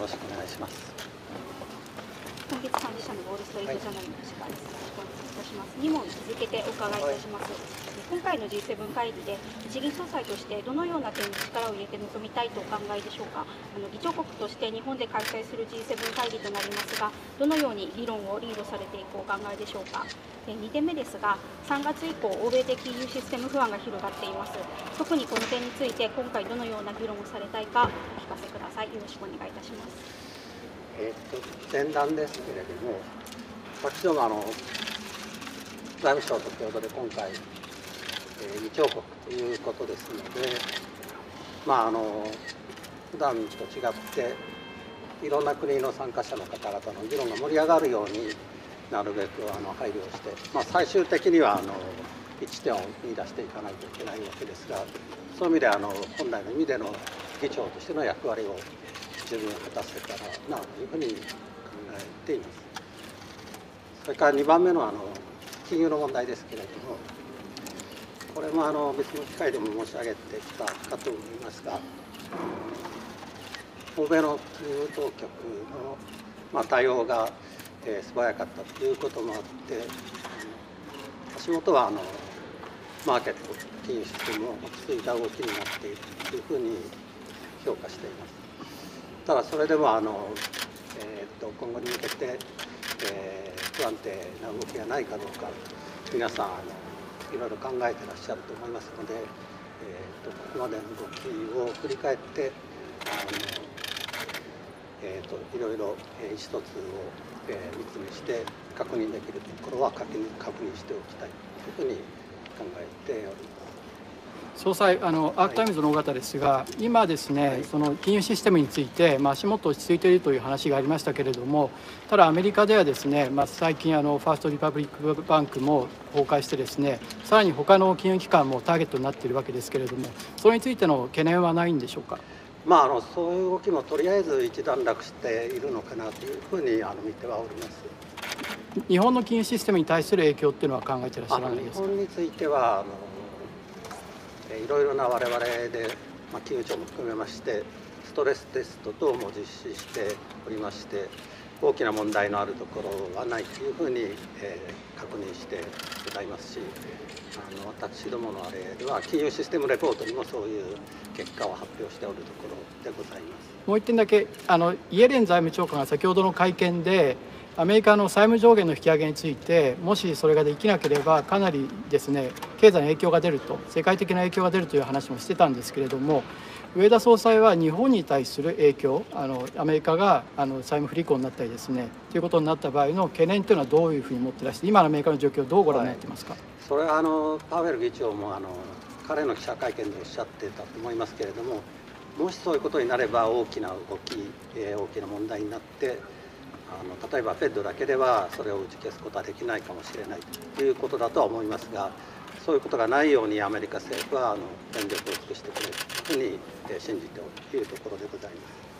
よろしくお願いします。今月管理者のウォール・ストリート・ジャーナルの時間です。よろしくお願いいたします。2問続けてお伺いいたします。はい今回の G7 会議で日銀総裁としてどのような点に力を入れて臨みたいとお考えでしょうかあの議長国として日本で開催する G7 会議となりますがどのように議論をリードされていくお考えでしょうか2点目ですが3月以降欧米的金融システム不安が広がっています特にこの点について今回どのような議論をされたいかお聞かせくださいよろしくお願いいたしますえー、っと前段ですけれども私どもあの財務省と共同で今回議長国ということですので、まあ、あの普段と違っていろんな国の参加者の方々の議論が盛り上がるようになるべくあの配慮をして、まあ、最終的にはあの一点を見出していかないといけないわけですがそういう意味であの本来の意味での議長としての役割を十分果たせたらなというふうに考えています。それから2番目のあの金融の問題ですけれどもこれもあの別の機会でも申し上げてきたかと思いますが欧米の金融当局の、まあ、対応が、え、素早かったということもあって足元はあのマーケット金融システムも落ち着いた動きになっているというふうに評価していますただそれでもあの、えーと、今後に向けて、えー、不安定な動きがないかどうか皆さんあのいろいろ考えてらっしゃると思いますので、えーと、ここまでの動きを振り返ってあの、えーと、いろいろ意思疎通を、えー、密にして確認できるところは確認確認しておきたいというふうに考えております。総裁あのアークタイムズの尾形ですが、今ですね、はい、その金融システムについて、まあ、足元落ち着いているという話がありましたけれどもただアメリカではですね、まあ、最近あのファーストリパブリックバンクも崩壊してですねさらに他の金融機関もターゲットになっているわけですけれどもそれについての懸念はないんでしょうか？まあ、あのそういう動きもとりあえず一段落しているのかなというふうにあの見てはおります。日本の金融システムに対する影響っていうのは考えていらっしゃらないですか？日本についてはあのいろいろな我々で、まあ、金融庁も含めましてストレステスト等も実施しておりまして大きな問題のあるところはないというふうに、えー、確認してございますしあの私どものあれでは金融システムレポートにもそういう結果を発表しておるところでございます。もう一点だけあのイエレン財務長官が先ほどの会見でアメリカの債務上限の引き上げについてもしそれができなければかなりですね経済の影響が出ると世界的な影響が出るという話もしてたんですけれども上田総裁は日本に対する影響あのアメリカがあの債務不履行になったりですねということになった場合の懸念というのはどういうふうに持ってらして今のアメリカの状況をどうご覧になってますか、はい、それはあのパウエル議長もあの彼の記者会見でおっしゃってたと思いますけれどももしそういうことになれば大きな動き、えー、大きな問題になってあの例えばフェッドだけではそれを打ち消すことはできないかもしれないということだとは思いますがそういうことがないようにアメリカ政府はあの全力を尽くしてくれるというふうに信じているところでございます。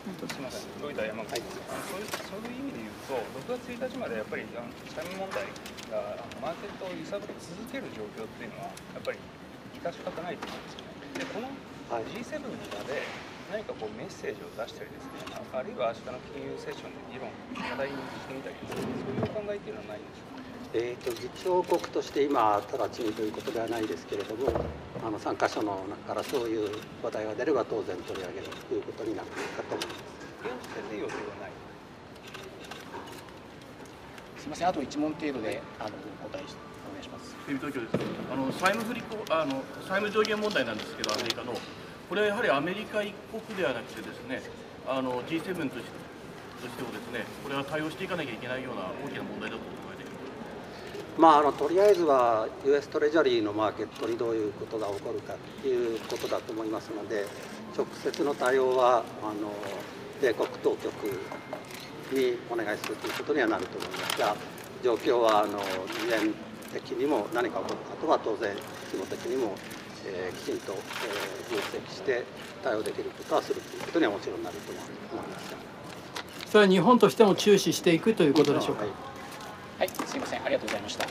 すみません、ロイダ山口、はい、あのそうい。うそういう意味で言うと、6月1日までやっぱりあの債務問題があのマーケットを揺さぶり続ける状況っていうのは、やっぱり致し方ないと思うんですよね。で、この G7 の場で、何かこうメッセージを出したりですね、あるいは明日の金融セッションで議論、課題にしてみたりですね、そういうお考えっていうのはないんでしょうか？えーと、議長国として今、直ちにということではないですけれども、あの参加者の中からそういう話題が出れば当然取り上げるということになるかと思います。現時点で予定はないすみません、あと1問程度であのお答えお願いします。テレビ東京です。あの債務不履行あの債務上限問題なんですけど、アメリカのこれはやはりアメリカ一国ではなくてですね、あの G7 としてとしてもですね、これは対応していかなきゃいけないような大きな問題だとまあ、あのとりあえずは US トレジャリーのマーケットにどういうことが起こるかということだと思いますので直接の対応はあの米国当局にお願いするということにはなると思いますが状況はあの事前的にも何か起こることは当然規模的にも、えー、きちんと、えー、分析して対応できることはするということにはもちろんなると思いますそれは日本としても注視していくということでしょうか？はいはい、すいません、ありがとうございました。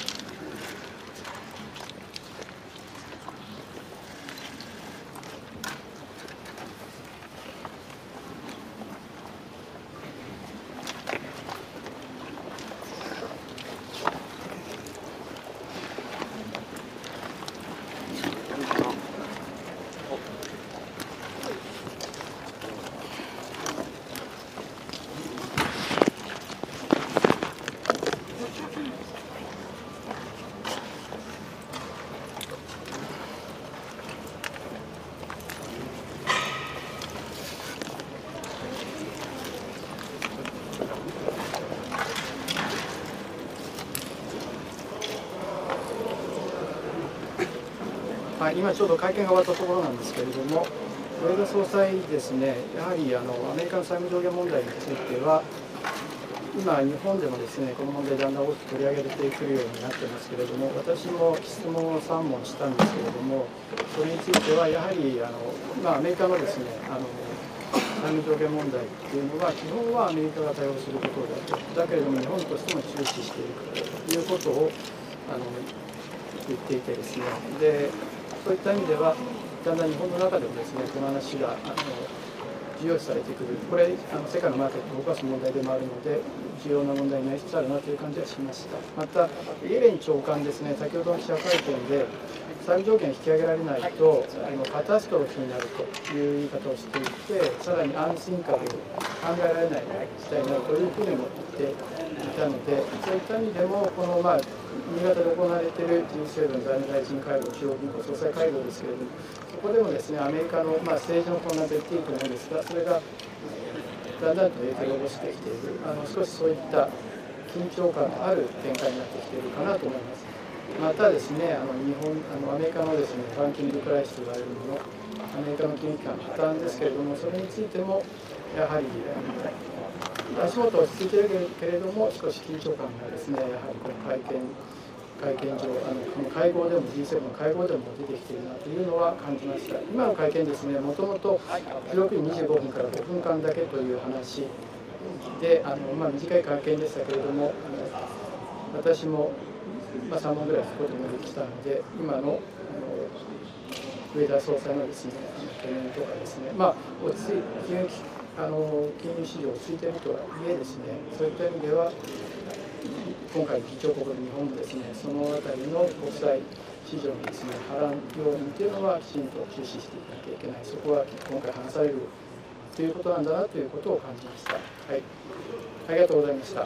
あ、今ちょうど会見が終わったところなんですけれども、上田総裁ですね、やはりあのアメリカの債務上限問題については、今、日本でもですねこの問題、だんだん大きく取り上げれてくるようになってますけれども、私も質問を3問したんですけれども、それについてはやはりあの、まあ、アメリカのですねあの債務上限問題っていうのは、基本はアメリカが対応することだと、だけれども日本としても注視していくということをあの言っていてですね、でそういった意味では、だんだん日本の中でもですねこの話があの重要視されてくる、これ、あの世界のマーケットを動かす問題でもあるので、重要な問題になりつつあるなという感じはしました。また、イエレン長官ですね、先ほどの記者会見で、債務条件引き上げられないと、あのカタストロフィーになるという言い方をしていて、さらに安心株、考えられない事態になるというふうにも言ってたので、そういった意味でも、この、まあ、新潟で行われている G7 財務大臣会合、中央銀行総裁会合ですけれども、そこでもですねアメリカの、まあ、政治の混乱と言っていいと思うんですが、それがだんだんと影響を及ぼしてきている、あの少しそういった緊張感のある展開になってきているかなと思います。またですね、あの日本あのアメリカのですねバンキングクライシスと言われるもの、アメリカの金融機関の破綻ですけれども、それについてもやはり足元落ち着いているけれども、少し緊張感がですね、やはりこの会見会見上あのこの会合でも G7 の会合でも出てきているなというのは感じました。今の会見ですねもともと16時25分から5分間だけという話であの、まあ、短い会見でしたけれども私も、まあ、3問ぐらいそこでもできたので今の上田総裁のですねあの懸念とかですねまあ落ち着い金融あの金融市場落ち着いているとはいえですねそういった意味では今回、議長国の日本もですね、そのあたりの国際市場にですね、波乱要因というのはきちんと注視していかなきゃいけない、そこは今回話されるということなんだなということを感じました。はい、ありがとうございました。